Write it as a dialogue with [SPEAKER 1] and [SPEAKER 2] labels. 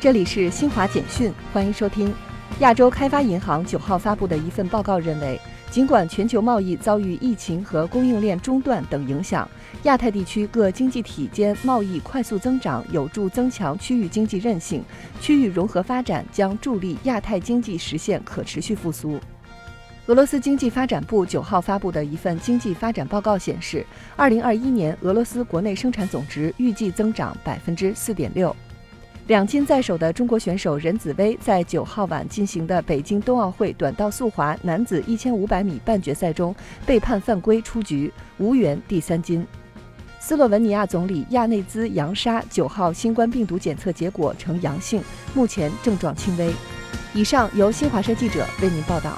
[SPEAKER 1] 这里是新华简讯，欢迎收听。亚洲开发银行九号发布的一份报告认为，尽管全球贸易遭遇疫情和供应链中断等影响，亚太地区各经济体间贸易快速增长有助增强区域经济韧性，区域融合发展将助力亚太经济实现可持续复苏。俄罗斯经济发展部九号发布的一份经济发展报告显示，二零二一年俄罗斯国内生产总值预计增长百分之四点六。两金在手的中国选手任子威在九号晚进行的北京冬奥会短道速滑男子一千五百米半决赛中被判犯规出局，无缘第三金。斯洛文尼亚总理亚内兹扬沙九号新冠病毒检测结果呈阳性，目前症状轻微。以上由新华社记者为您报道。